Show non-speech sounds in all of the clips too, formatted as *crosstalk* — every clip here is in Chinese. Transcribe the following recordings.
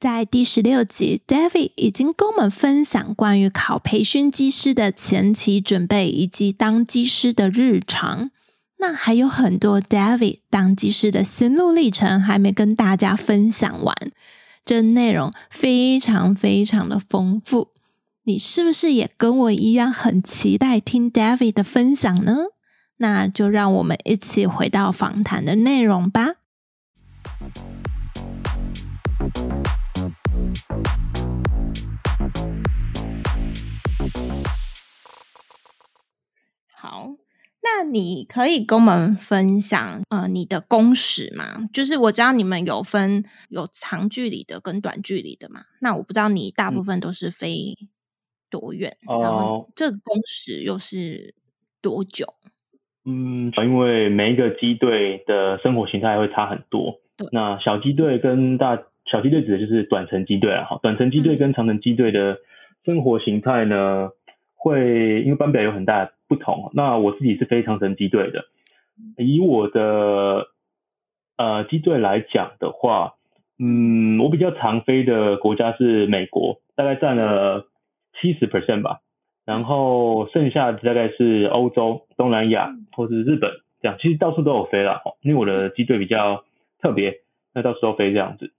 在第十六集，David 已经跟我们分享关于考培训机师的前期准备，以及当机师的日常。那还有很多 David 当机师的心路历程还没跟大家分享完，这内容非常非常的丰富。你是不是也跟我一样很期待听 David 的分享呢？那就让我们一起回到访谈的内容吧。那你可以跟我们分享呃你的工时吗？就是我知道你们有分有长距离的跟短距离的嘛。那我不知道你大部分都是飞多远，嗯、然后这个工时又是多久？嗯，因为每一个机队的生活形态会差很多。对，那小机队跟大小机队指的就是短程机队啊，哈，短程机队跟长程机队的生活形态呢，嗯、会因为班表有很大。不同，那我自己是非常神机队的。以我的呃机队来讲的话，嗯，我比较常飞的国家是美国，大概占了七十 percent 吧。然后剩下的大概是欧洲、东南亚或是日本这样，其实到处都有飞了。因为我的机队比较特别，那到时候飞这样子。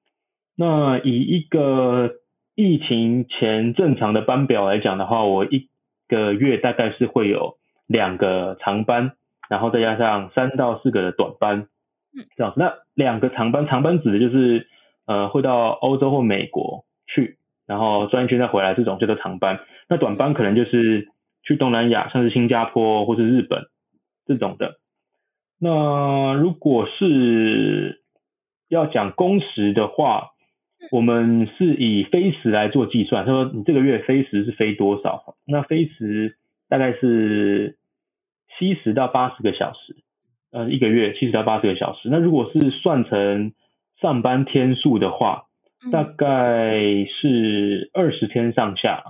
那以一个疫情前正常的班表来讲的话，我一个月大概是会有。两个长班，然后再加上三到四个的短班，嗯，这样子。那两个长班，长班指的就是呃会到欧洲或美国去，然后转一圈再回来，这种叫做长班。那短班可能就是去东南亚，像是新加坡或是日本这种的。那如果是要讲工时的话，我们是以飞时来做计算，他说你这个月飞时是飞多少？那飞时大概是。七十到八十个小时，呃，一个月七十到八十个小时。那如果是算成上班天数的话，大概是二十天上下。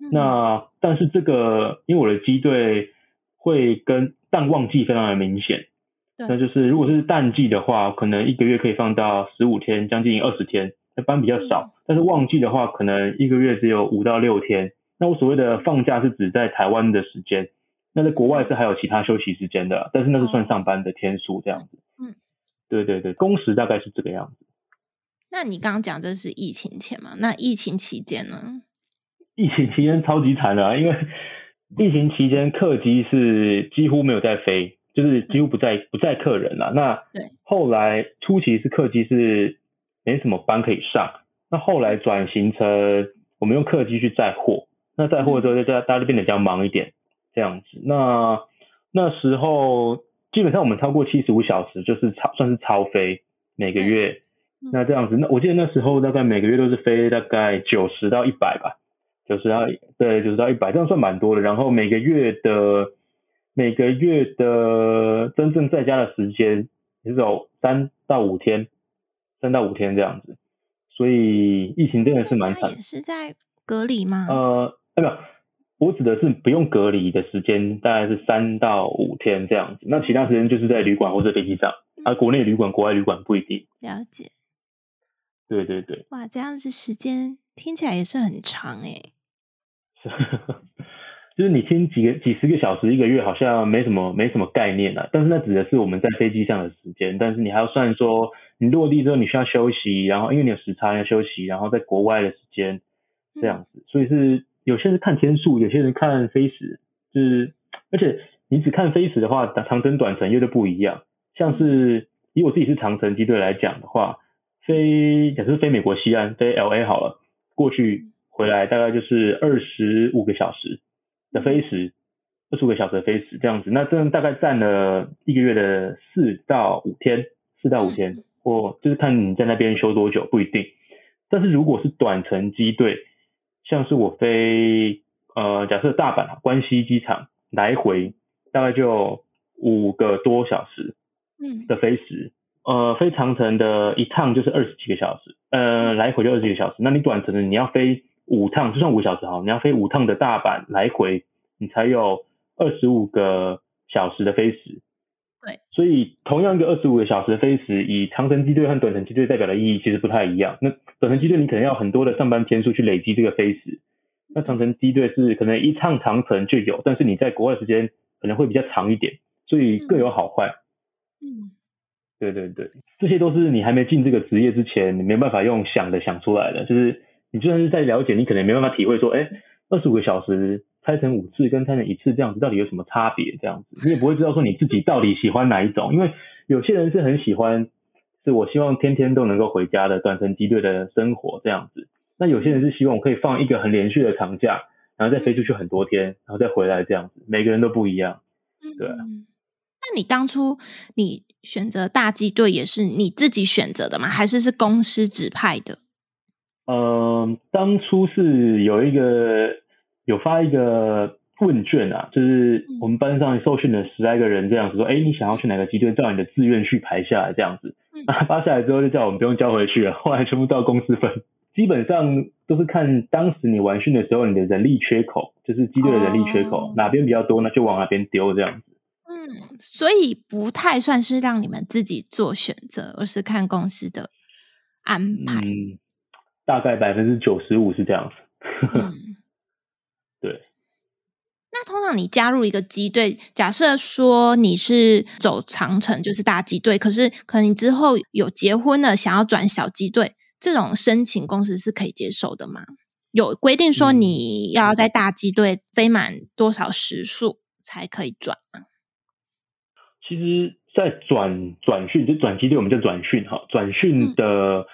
嗯、那但是这个，因为我的机队会跟淡旺季非常的明显，那就是如果是淡季的话，可能一个月可以放到十五天，将近二十天，那班比较少。但是旺季的话，可能一个月只有五到六天。那我所谓的放假是指在台湾的时间。那在国外是还有其他休息时间的，但是那是算上班的天数这样子。嗯，对对对，工时大概是这个样子。那你刚刚讲这是疫情前嘛？那疫情期间呢？疫情期间超级惨的啊，因为疫情期间客机是几乎没有在飞，就是几乎不载不在客人了。那对，后来初期是客机是没什么班可以上，那后来转型成我们用客机去载货，那载货之后就大大家就变得比较忙一点。这样子，那那时候基本上我们超过七十五小时就是超算是超飞每个月，嗯、那这样子，那我记得那时候大概每个月都是飞大概九十到一百吧，九十到对九十到一百，这样算蛮多的。然后每个月的每个月的真正在家的时间也是有三到五天，三到五天这样子，所以疫情真的是蛮惨。也是在隔离吗？呃，没有。我指的是不用隔离的时间，大概是三到五天这样子。那其他时间就是在旅馆或者飞机上，啊、国内旅馆、国外旅馆不一定。了解。对对对。哇，这样子时间听起来也是很长诶。*laughs* 就是你听几个几十个小时一个月，好像没什么没什么概念啊。但是那指的是我们在飞机上的时间，但是你还要算说你落地之后你需要休息，然后因为你有时差要休息，然后在国外的时间这样子，嗯、所以是。有些人看天数，有些人看飞时，就是而且你只看飞时的话，长程短程又都不一样。像是以我自己是长程机队来讲的话，飞假设飞美国西安飞 LA 好了，过去回来大概就是二十五个小时的飞时，二十五个小时的飞时这样子，那这样大概占了一个月的四到五天，四到五天，或就是看你在那边休多久不一定。但是如果是短程机队，像是我飞呃，假设大阪关西机场来回大概就五个多小时，嗯，的飞时，嗯、呃，飞长城的一趟就是二十几个小时，呃，来回就二十几个小时。那你短程的你要飞五趟，就算五小时好，你要飞五趟的大阪来回，你才有二十五个小时的飞时。对，所以同样一个二十五个小时的飞时，以长程机队和短程机队代表的意义其实不太一样。那短程机队你可能要很多的上班天数去累积这个飞时，那长程机队是可能一趟长程就有，但是你在国外时间可能会比较长一点，所以各有好坏。嗯，对对对，这些都是你还没进这个职业之前，你没办法用想的想出来的。就是你就算是在了解，你可能没办法体会说，哎，二十五个小时。拆成五次跟拆成一次这样子到底有什么差别？这样子你也不会知道说你自己到底喜欢哪一种，因为有些人是很喜欢，是我希望天天都能够回家的短程机队的生活这样子。那有些人是希望我可以放一个很连续的长假，然后再飞出去很多天，然后再回来这样子。每个人都不一样，对啊。那你当初你选择大机队也是你自己选择的吗？还是是公司指派的？嗯、呃，当初是有一个。有发一个问卷啊，就是我们班上受训的十来个人这样子说，哎，你想要去哪个机队？照你的志愿去排下来这样子。啊，*laughs* 发下来之后就叫我们不用交回去了，*laughs* 后来全部到公司分。基本上都是看当时你完训的时候，你的人力缺口，就是机队的人力缺口，哦、哪边比较多，那就往哪边丢这样子。嗯，所以不太算是让你们自己做选择，而是看公司的安排。嗯，大概百分之九十五是这样子。*laughs* 那通常你加入一个机队，假设说你是走长程，就是大机队，可是可能你之后有结婚了，想要转小机队，这种申请公司是可以接受的吗？有规定说你要在大机队飞满多少时数才可以转吗？其实，在转转训就转机队，我们叫转训哈，转训的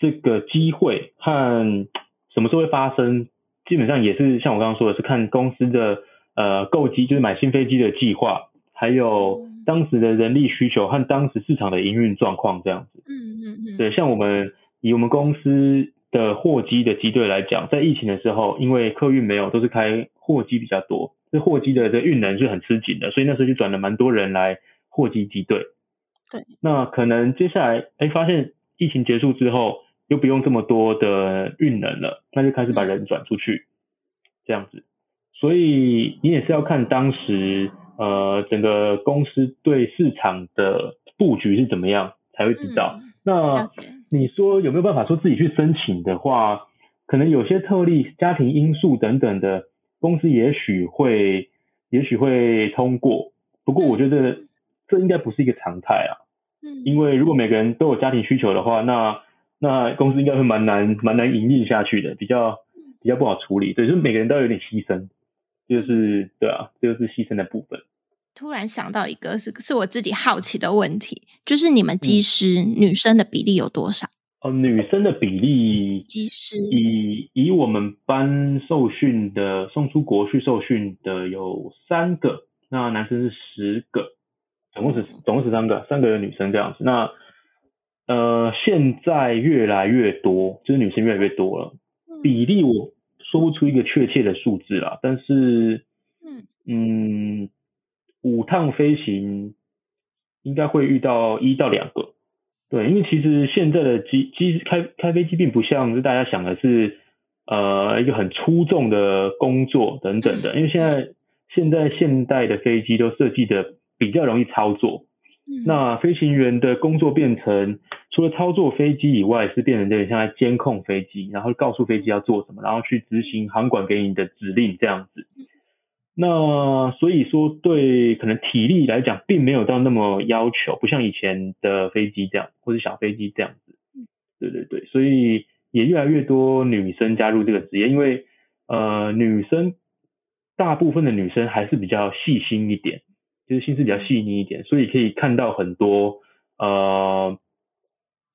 这个机会和什么时候会发生？基本上也是像我刚刚说的，是看公司的呃购机，就是买新飞机的计划，还有当时的人力需求和当时市场的营运状况这样子。嗯嗯嗯。对，像我们以我们公司的货机的机队来讲，在疫情的时候，因为客运没有，都是开货机比较多，这货机的这运能是很吃紧的，所以那时候就转了蛮多人来货机机队。对。那可能接下来哎发现疫情结束之后。就不用这么多的运能了，那就开始把人转出去，这样子。所以你也是要看当时呃整个公司对市场的布局是怎么样，才会知道。嗯、那你说有没有办法说自己去申请的话，可能有些特例、家庭因素等等的，公司也许会也许会通过。不过我觉得这应该不是一个常态啊。嗯，因为如果每个人都有家庭需求的话，那那公司应该会蛮难蛮难营运下去的，比较比较不好处理，对，就是每个人都有点牺牲，就是对啊，这就是牺牲的部分。突然想到一个是是我自己好奇的问题，就是你们机师、嗯、女生的比例有多少？哦，女生的比例，机师以以我们班受训的送出国去受训的有三个，那男生是十个，总共是总共十三个，三个有女生这样子，那。呃，现在越来越多，就是女生越来越多了。比例我说不出一个确切的数字啦，但是，嗯嗯，五趟飞行应该会遇到一到两个。对，因为其实现在的机机开开飞机并不像是大家想的是，呃，一个很出众的工作等等的。因为现在现在现代的飞机都设计的比较容易操作。那飞行员的工作变成除了操作飞机以外，是变成有点像在监控飞机，然后告诉飞机要做什么，然后去执行航管给你的指令这样子。那所以说，对可能体力来讲，并没有到那么要求，不像以前的飞机这样，或者小飞机这样子。对对对，所以也越来越多女生加入这个职业，因为呃，女生大部分的女生还是比较细心一点。就是心思比较细腻一点，所以可以看到很多呃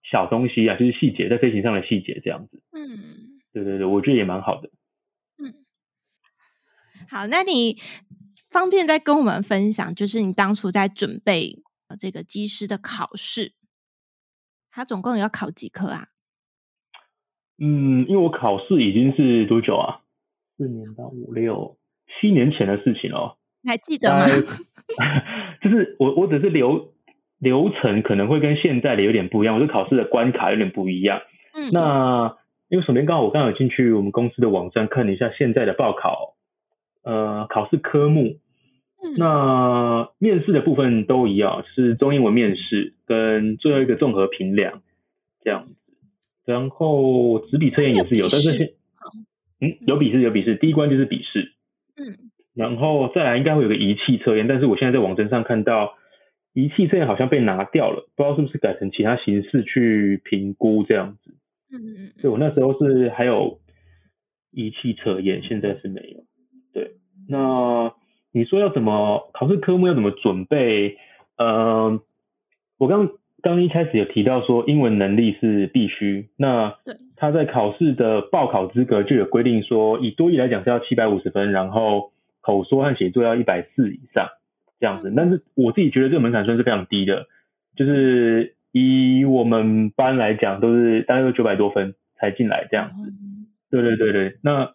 小东西啊，就是细节在飞行上的细节这样子。嗯，对对对，我觉得也蛮好的。嗯，好，那你方便再跟我们分享，就是你当初在准备这个机师的考试，它总共要考几科啊？嗯，因为我考试已经是多久啊？四年到五六七年前的事情哦。你还记得吗？*laughs* 就是我我只是流流程可能会跟现在的有点不一样，我是考试的关卡有点不一样。嗯，那因为首先刚好我刚好有进去我们公司的网站看了一下现在的报考，呃，考试科目。嗯，那面试的部分都一样，是中英文面试跟最后一个综合评量这样子。然后纸笔测验也是有，但是嗯有笔试有笔试，第一关就是笔试。嗯，然后再来应该会有个仪器测验，但是我现在在网站上看到仪器测验好像被拿掉了，不知道是不是改成其他形式去评估这样子。嗯嗯，所以我那时候是还有仪器测验，现在是没有。对，那。你说要怎么考试科目要怎么准备？呃，我刚刚一开始有提到说英文能力是必须，那他在考试的报考资格就有规定说，以多益来讲是要七百五十分，然后口说和写作要一百四以上这样子。但是我自己觉得这个门槛算是非常低的，就是以我们班来讲都是大概都九百多分才进来这样子。对对对对，那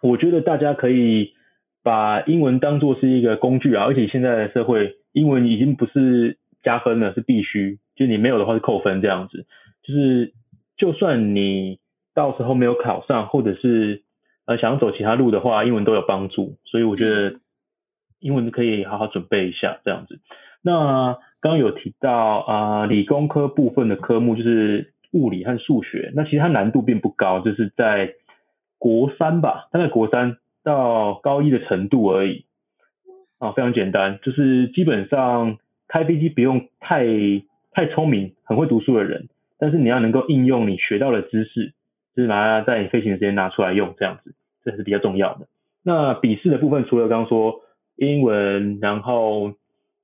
我觉得大家可以。把英文当做是一个工具啊，而且现在的社会，英文已经不是加分了，是必须，就你没有的话是扣分这样子。就是就算你到时候没有考上，或者是呃想要走其他路的话，英文都有帮助。所以我觉得英文可以好好准备一下这样子。那刚刚有提到啊、呃，理工科部分的科目就是物理和数学，那其实它难度并不高，就是在国三吧，大概国三。到高一的程度而已，啊，非常简单，就是基本上开飞机不用太太聪明，很会读书的人，但是你要能够应用你学到的知识，就是拿在你飞行的时间拿出来用，这样子，这是比较重要的。那笔试的部分，除了刚刚说英文，然后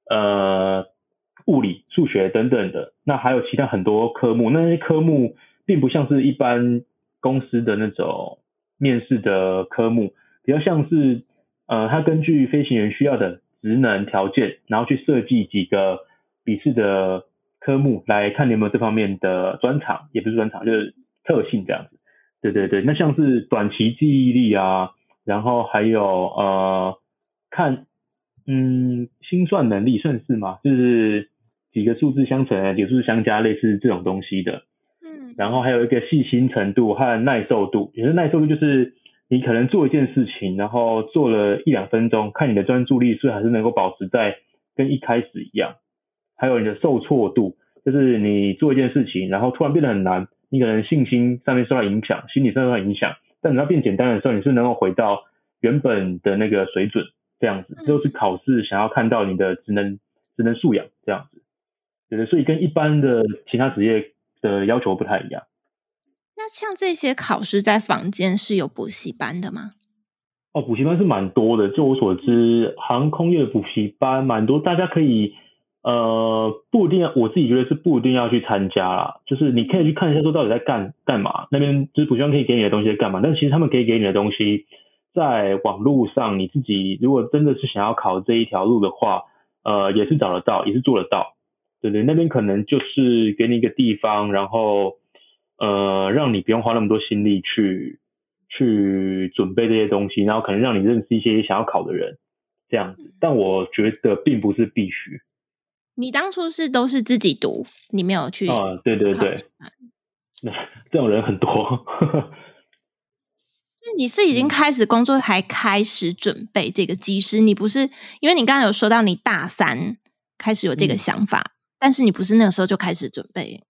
呃物理、数学等等的，那还有其他很多科目，那些科目并不像是一般公司的那种面试的科目。比较像是，呃，他根据飞行员需要的职能条件，然后去设计几个笔试的科目，来看你有没有这方面的专长，也不是专长，就是特性这样。对对对，那像是短期记忆力啊，然后还有呃，看，嗯，心算能力算是吗？就是几个数字相乘，几个数字相加，类似这种东西的。嗯。然后还有一个细心程度和耐受度，也是耐受度就是。你可能做一件事情，然后做了一两分钟，看你的专注力是还是能够保持在跟一开始一样。还有你的受挫度，就是你做一件事情，然后突然变得很难，你可能信心上面受到影响，心理上受到影响，但你要变简单的时候，你是能够回到原本的那个水准，这样子，就是考试想要看到你的职能职能素养这样子，对的，所以跟一般的其他职业的要求不太一样。那像这些考试，在房间是有补习班的吗？哦，补习班是蛮多的。就我所知，航空业补习班蛮多，大家可以呃，不一定要，我自己觉得是不一定要去参加啦。就是你可以去看一下，说到底在干干嘛。那边就是补习班可以给你的东西在干嘛？但其实他们可以给你的东西，在网络上，你自己如果真的是想要考这一条路的话，呃，也是找得到，也是做得到。对对，那边可能就是给你一个地方，然后。呃，让你不用花那么多心力去去准备这些东西，然后可能让你认识一些想要考的人，这样子。但我觉得并不是必须。你当初是都是自己读，你没有去？啊，对对对，*laughs* 那这种人很多。*laughs* 就你是已经开始工作才开始准备这个技师，你不是？因为你刚刚有说到你大三开始有这个想法，嗯，但是你不是那个时候就开始准备。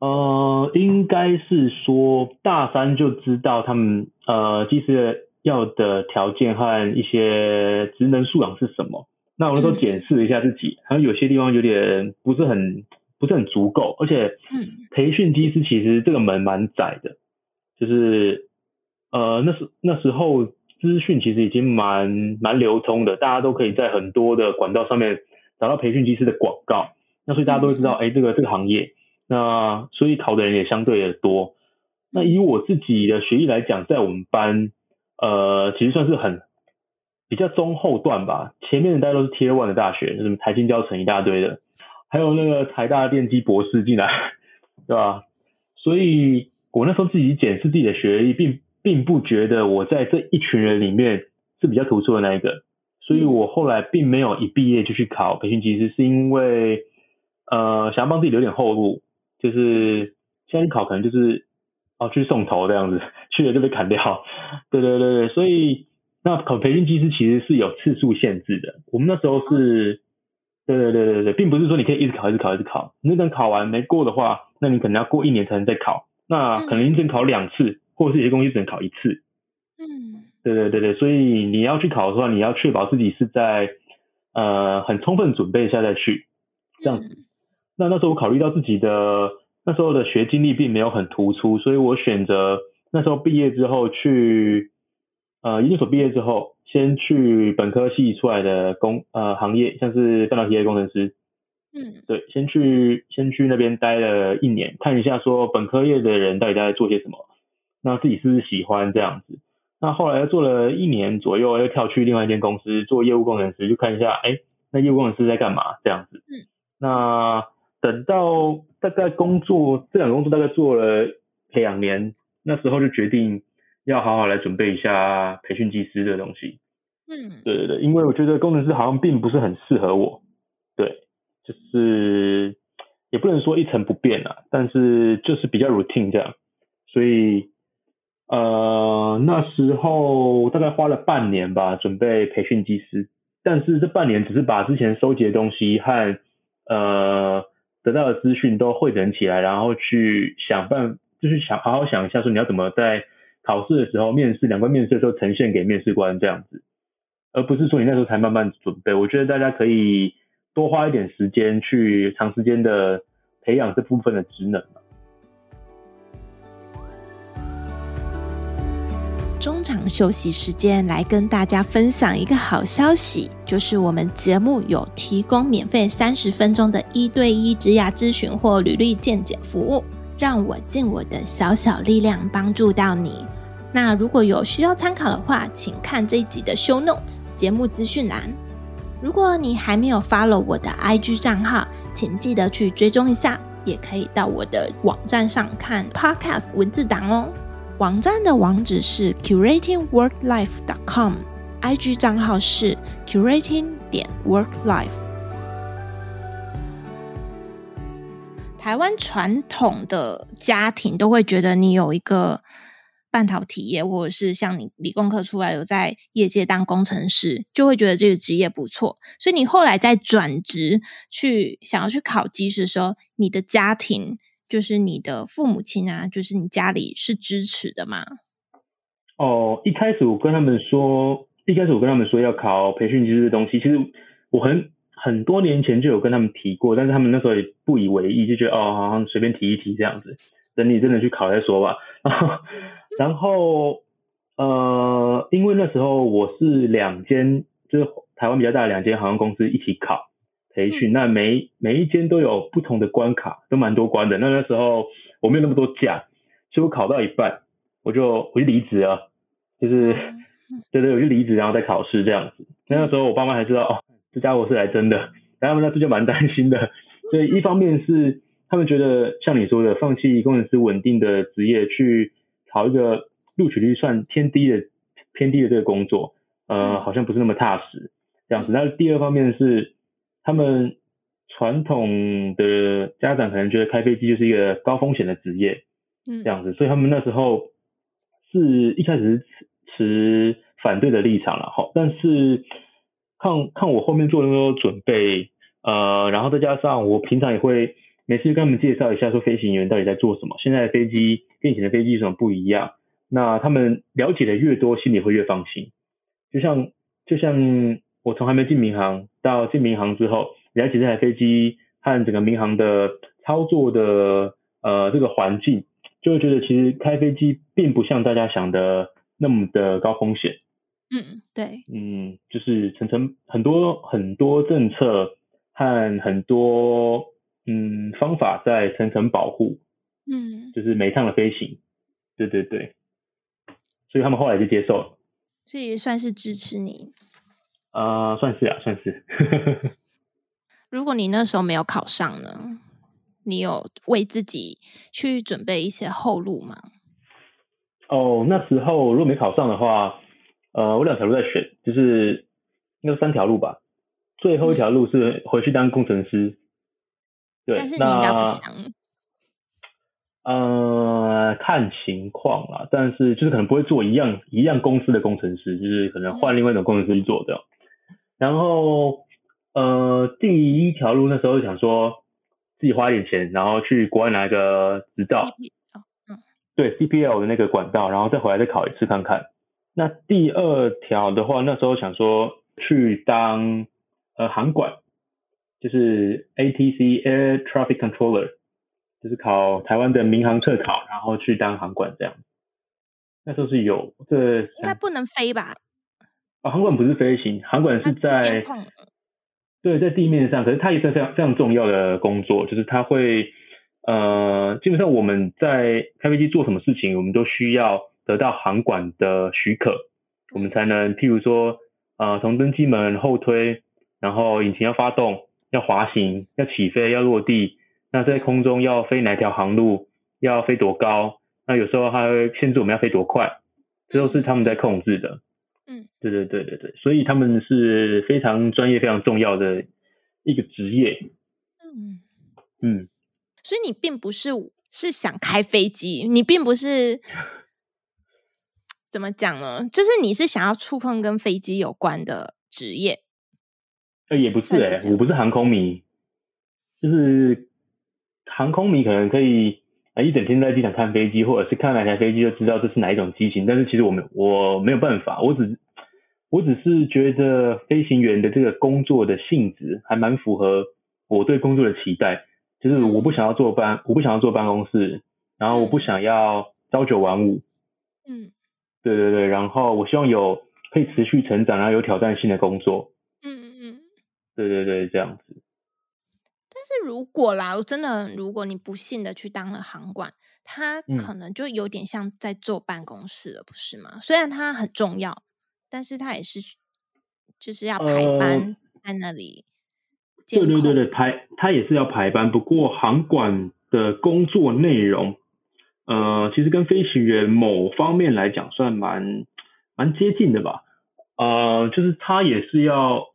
呃，应该是说大三就知道他们呃，技师要的条件和一些职能素养是什么。那我那时候检视了一下自己，好像有些地方有点不是很不是很足够，而且培训机师其实这个门蛮窄的，就是呃那时那时候资讯其实已经蛮蛮流通的，大家都可以在很多的管道上面找到培训机师的广告，那所以大家都会知道，哎，这个这个行业。那所以考的人也相对的多。那以我自己的学历来讲，在我们班，呃，其实算是很比较中后段吧。前面的大家都是 Tier One 的大学，什么台新教成一大堆的，还有那个台大电机博士进来，对吧？所以我那时候自己检视自己的学历，并并不觉得我在这一群人里面是比较突出的那一个，所以我后来并没有一毕业就去考培训机师，是因为呃想要帮自己留点后路，就是现在考可能就是哦去送头这样子，去了就被砍掉，*laughs* 对对对对，所以那考培训机师其实是有次数限制的，我们那时候是，对对对对对，并不是说你可以一直考一直考一直考，你等考完没过的话，那你可能要过一年才能再考，那可能你只能考两次。或者是有些东西只能考一次，嗯，对对对对，所以你要去考的话，你要确保自己是在呃很充分准备下再去，这样子。嗯、那那时候我考虑到自己的那时候的学经历并没有很突出，所以我选择那时候毕业之后去呃研究所毕业之后，先去本科系出来的工呃行业，像是半导体业工程师，嗯，对，先去先去那边待了一年，看一下说本科业的人到底在做些什么。那自己是不是喜欢这样子？那后来又做了一年左右，又跳去另外一间公司做业务工程师，就看一下，哎，那业务工程师在干嘛这样子。嗯。那等到大概工作这两个工作大概做了两年，那时候就决定要好好来准备一下培训技师这个东西。嗯。对对对，因为我觉得工程师好像并不是很适合我。对，就是也不能说一成不变啊，但是就是比较 routine 这样，所以。呃，那时候大概花了半年吧，准备培训技师。但是这半年只是把之前收集的东西和呃得到的资讯都汇整起来，然后去想办，就是想好好想一下，说你要怎么在考试的时候、面试两关面试的时候呈现给面试官这样子，而不是说你那时候才慢慢准备。我觉得大家可以多花一点时间去长时间的培养这部分的职能。中场休息时间，来跟大家分享一个好消息，就是我们节目有提供免费三十分钟的一对一职涯咨询或履历见解服务，让我尽我的小小力量帮助到你。那如果有需要参考的话，请看这一集的 show notes 节目资讯栏。如果你还没有 follow 我的 IG 账号，请记得去追踪一下，也可以到我的网站上看 podcast 文字档哦。网站的网址是 curatingworklife.com，IG 账号是 curating 点 worklife。台湾传统的家庭都会觉得你有一个半导体业，或者是像你理工科出来有在业界当工程师，就会觉得这个职业不错。所以你后来在转职去想要去考机师的时候，你的家庭。就是你的父母亲啊，就是你家里是支持的吗？哦，一开始我跟他们说，一开始我跟他们说要考培训机师的东西，其实我很很多年前就有跟他们提过，但是他们那时候也不以为意，就觉得哦，好像随便提一提这样子，等你真的去考再说吧。*laughs* 然后呃，因为那时候我是两间，就是台湾比较大的两间航空公司一起考。培训，那每每一间都有不同的关卡，都蛮多关的。那那时候我没有那么多假，所以我考到一半，我就我就离职了，就是对对，我就离职，然后再考试这样子。那那时候我爸妈还知道，哦，这家伙是来真的，然后他们那时候就蛮担心的。所以一方面是他们觉得像你说的，放弃工程师稳定的职业，去考一个录取率算偏低的偏低的这个工作，呃，好像不是那么踏实这样子。那第二方面是。他们传统的家长可能觉得开飞机就是一个高风险的职业，嗯，这样子，所以他们那时候是一开始是持反对的立场了，好。但是看看我后面做了那么多准备，呃，然后再加上我平常也会每次跟他们介绍一下说飞行员到底在做什么，现在的飞机跟以前的飞机有什么不一样，那他们了解的越多，心里会越放心。就像就像。我从还没进民航到进民航之后，了解这台飞机和整个民航的操作的呃这个环境，就会觉得其实开飞机并不像大家想的那么的高风险。嗯，对，嗯，就是层层很多很多政策和很多嗯方法在层层保护。嗯，就是每一趟的飞行，对对对，所以他们后来就接受了，所以也算是支持你。啊、呃，算是啊，算是。*laughs* 如果你那时候没有考上呢？你有为自己去准备一些后路吗？哦，那时候如果没考上的话，呃，我两条路在选，就是应该三条路吧。最后一条路是回去当工程师。嗯、对，但是你应该不想。呃，看情况啦，但是就是可能不会做一样一样公司的工程师，就是可能换另外一种工程师去做的。嗯、然后，呃，第一条路那时候想说自己花一点钱，然后去国外拿一个执照，嗯，对，CPL 的那个管道，然后再回来再考一次看看。那第二条的话，那时候想说去当呃航管，就是 ATC Air Traffic Controller。就是考台湾的民航测考，然后去当航管这样。那时候是有这应该不能飞吧？啊、哦，航管不是飞行，航管是在对，在地面上，可是它也是非常非常重要的工作，就是它会呃，基本上我们在开飞机做什么事情，我们都需要得到航管的许可，我们才能譬如说呃，从登机门后推，然后引擎要发动，要滑行，要起飞，要落地。那在空中要飞哪条航路，要飞多高？那有时候还会限制我们要飞多快，这都是他们在控制的。嗯，对对对对对，所以他们是非常专业、非常重要的一个职业。嗯嗯，所以你并不是是想开飞机，你并不是怎么讲呢？就是你是想要触碰跟飞机有关的职业。呃，也不是哎、欸，我不是航空迷，就是。航空迷可能可以啊一整天在机场看飞机，或者是看哪台飞机就知道这是哪一种机型。但是其实我没我没有办法，我只我只是觉得飞行员的这个工作的性质还蛮符合我对工作的期待。就是我不想要坐班，我不想要坐办公室，然后我不想要朝九晚五。嗯，对对对，然后我希望有可以持续成长，然后有挑战性的工作。对对对，这样子。但是如果啦，真的，如果你不幸的去当了航管，他可能就有点像在坐办公室了，不是吗？嗯、虽然他很重要，但是他也是就是要排班在那里、呃。对对对对，排他也是要排班。不过航管的工作内容，呃，其实跟飞行员某方面来讲算蛮蛮接近的吧。呃，就是他也是要，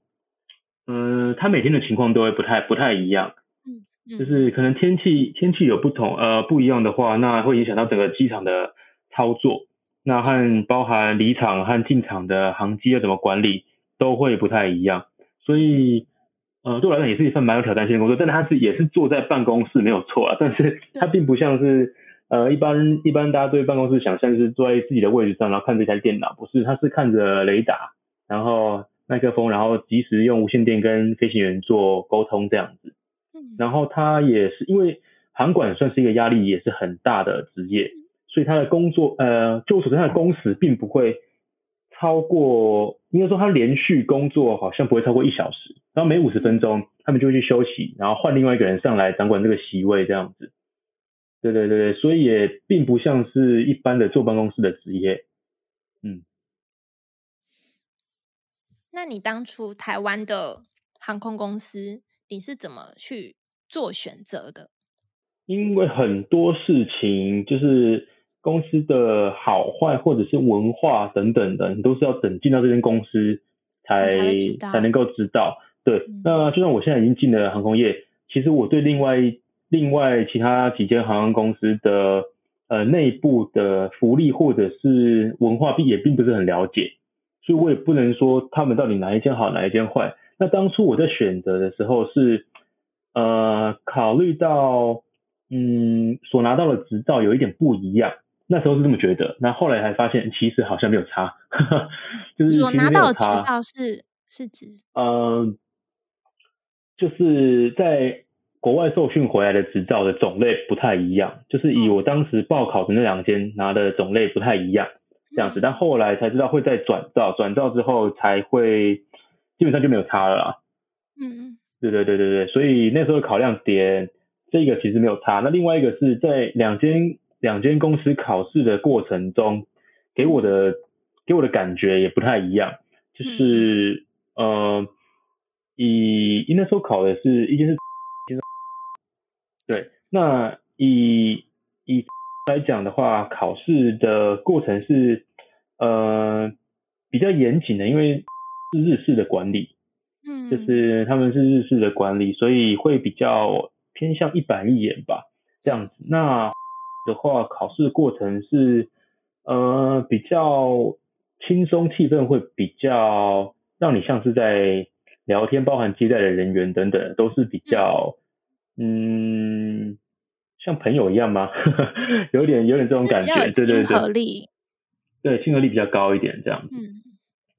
嗯、呃，他每天的情况都会不太不太一样。嗯就是可能天气天气有不同呃不一样的话，那会影响到整个机场的操作，那和包含离场和进场的航机要怎么管理都会不太一样，所以呃对我来讲也是一份蛮有挑战性的工作，但他是也是坐在办公室没有错啊，但是他并不像是呃一般一般大家对办公室想象是坐在自己的位置上然后看这台电脑，不是，他是看着雷达，然后麦克风，然后及时用无线电跟飞行员做沟通这样子。然后他也是因为航管算是一个压力也是很大的职业，所以他的工作呃，就我所知他的工时并不会超过，应该说他连续工作好像不会超过一小时，然后每五十分钟他们就会去休息，然后换另外一个人上来掌管这个席位这样子。对对对对，所以也并不像是一般的坐办公室的职业。嗯，那你当初台湾的航空公司？你是怎么去做选择的？因为很多事情就是公司的好坏，或者是文化等等的，你都是要等进到这间公司才才，才能够知道。对，嗯，那就算我现在已经进了航空业，其实我对另外另外其他几间航空公司的呃内部的福利或者是文化并也并不是很了解，所以我也不能说他们到底哪一间好，哪一间坏。那当初我在选择的时候是，呃，考虑到，嗯，所拿到的执照有一点不一样，那时候是这么觉得。那后来才发现，其实好像没有差，呵 *laughs* 呵就是所拿到的执照是是指，呃，就是在国外受训回来的执照的种类不太一样，就是以我当时报考的那两间拿的种类不太一样，这样子。但后来才知道会再转照，转照之后才会。基本上就没有差了啦。嗯嗯，对对对对对，所以那时候考量点这个其实没有差。那另外一个是在两间两间公司考试的过程中，给我的给我的感觉也不太一样。就是、嗯、呃，以那时候考的是一间是，*laughs* 对，那以以来讲的话，考试的过程是呃比较严谨的，因为是日式的管理，嗯，就是他们是日式的管理，所以会比较偏向一板一眼吧，这样子。那的话，考试过程是呃比较轻松，气氛会比较让你像是在聊天，包含接待的人员等等，都是比较嗯。像朋友一样吗？*laughs* 有点有点这种感觉，对对对，亲和力，对亲和力比较高一点，这样子。嗯，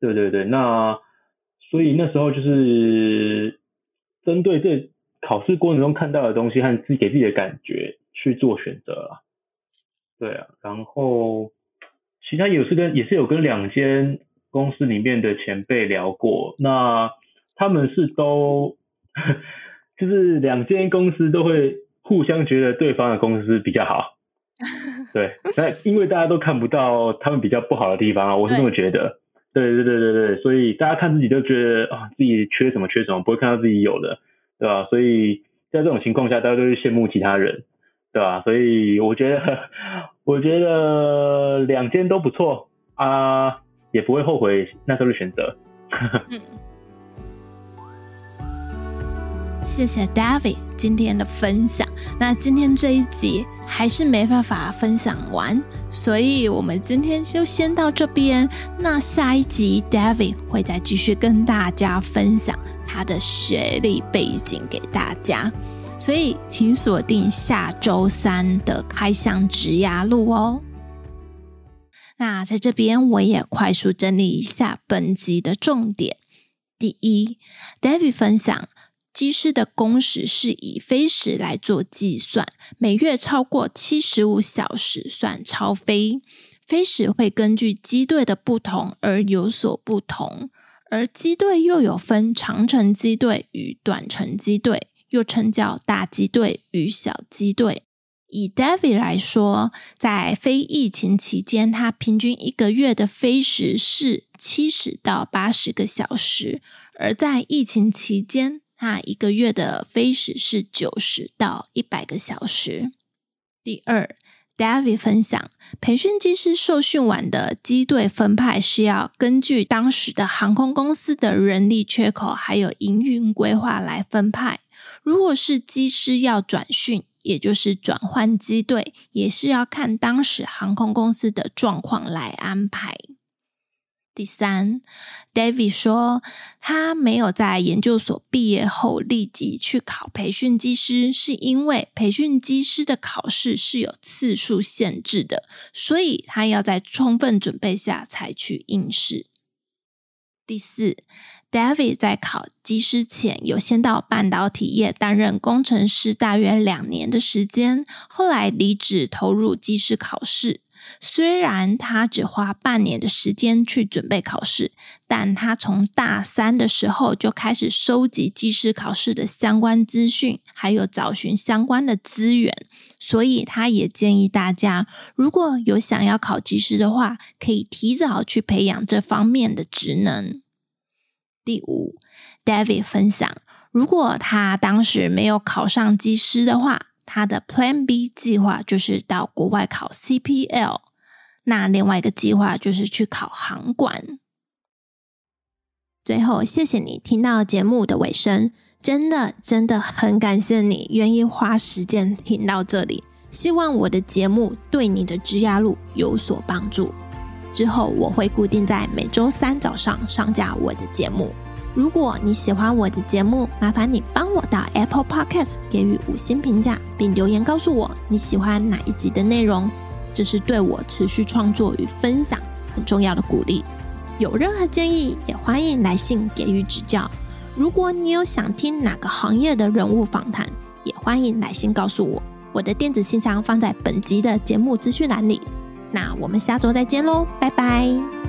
对对对。那所以那时候就是针对这考试过程中看到的东西和自己给自己的感觉去做选择了。对啊，然后其他也是跟也是有跟两间公司里面的前辈聊过，那他们是都 *laughs* 就是两间公司都会。互相觉得对方的公司比较好，*laughs* 对，那因为大家都看不到他们比较不好的地方啊，我是这么觉得，对对对对对，所以大家看自己都觉得啊自己缺什么缺什么，不会看到自己有的，对吧？所以在这种情况下，大家都是羡慕其他人，对吧？所以我觉得，*laughs* 我觉得两间都不错啊，也不会后悔那时候的选择。*laughs* 谢谢 David 今天的分享。那今天这一集还是没办法分享完，所以我们今天就先到这边。那下一集 David 会再继续跟大家分享他的学历背景给大家，所以请锁定下周三的开箱职涯路哦。那在这边我也快速整理一下本集的重点。第一，David 分享。机师的工时是以飞时来做计算，每月超过七十五小时算超飞。飞时会根据机队的不同而有所不同，而机队又有分长程机队与短程机队，又称叫大机队与小机队。以 David 来说，在非疫情期间，他平均一个月的飞时是七十到八十个小时，而在疫情期间，那一个月的飞时是九十到一百个小时。第二，David 分享，培训机师受训完的机队分派是要根据当时的航空公司的人力缺口还有营运规划来分派。如果是机师要转训，也就是转换机队，也是要看当时航空公司的状况来安排。第三，David 说，他没有在研究所毕业后立即去考培训机师，是因为培训机师的考试是有次数限制的，所以他要在充分准备下才去应试。第四，David 在考机师前有先到半导体业担任工程师，大约两年的时间，后来离职投入机师考试。虽然他只花半年的时间去准备考试，但他从大三的时候就开始收集技师考试的相关资讯，还有找寻相关的资源。所以他也建议大家，如果有想要考技师的话，可以提早去培养这方面的职能。第五，David 分享，如果他当时没有考上技师的话，他的 Plan B 计划就是到国外考 CPL，那另外一个计划就是去考航管。最后，谢谢你听到节目的尾声，真的真的很感谢你愿意花时间听到这里。希望我的节目对你的职涯路有所帮助。之后我会固定在每周三早上上架我的节目。如果你喜欢我的节目，麻烦你帮我到 Apple Podcast 给予五星评价，并留言告诉我你喜欢哪一集的内容，这是对我持续创作与分享很重要的鼓励。有任何建议，也欢迎来信给予指教。如果你有想听哪个行业的人物访谈，也欢迎来信告诉我。我的电子信箱放在本集的节目资讯栏里。那我们下周再见喽，拜拜。